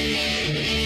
Música